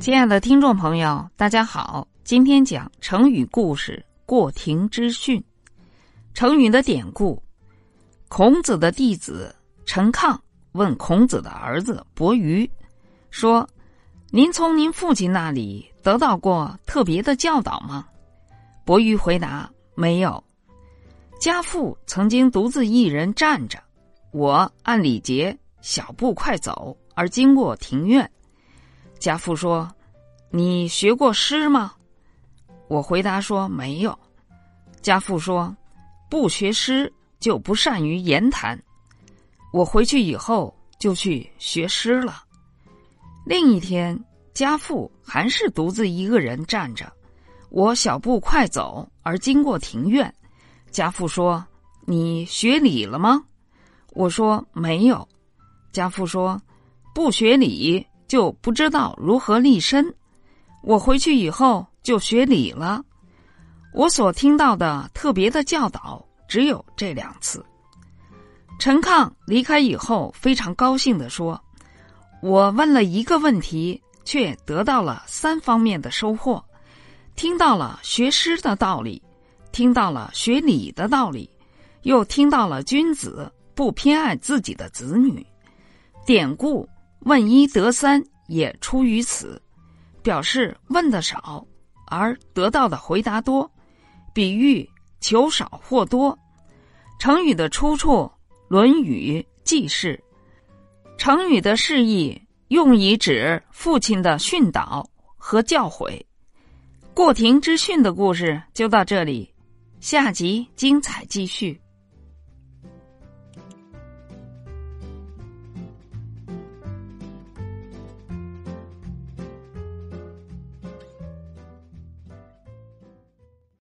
亲爱的听众朋友，大家好，今天讲成语故事“过庭之训”。成语的典故：孔子的弟子陈亢问孔子的儿子伯鱼说：“您从您父亲那里得到过特别的教导吗？”伯鱼回答：“没有。家父曾经独自一人站着，我按礼节小步快走，而经过庭院。”家父说：“你学过诗吗？”我回答说：“没有。”家父说：“不学诗就不善于言谈。”我回去以后就去学诗了。另一天，家父还是独自一个人站着，我小步快走而经过庭院。家父说：“你学礼了吗？”我说：“没有。”家父说：“不学礼。”就不知道如何立身。我回去以后就学礼了。我所听到的特别的教导只有这两次。陈亢离开以后非常高兴的说：“我问了一个问题，却得到了三方面的收获。听到了学诗的道理，听到了学礼的道理，又听到了君子不偏爱自己的子女。典故。”问一得三也出于此，表示问的少而得到的回答多，比喻求少或多。成语的出处《论语·记事》，成语的释义用以指父亲的训导和教诲。过庭之训的故事就到这里，下集精彩继续。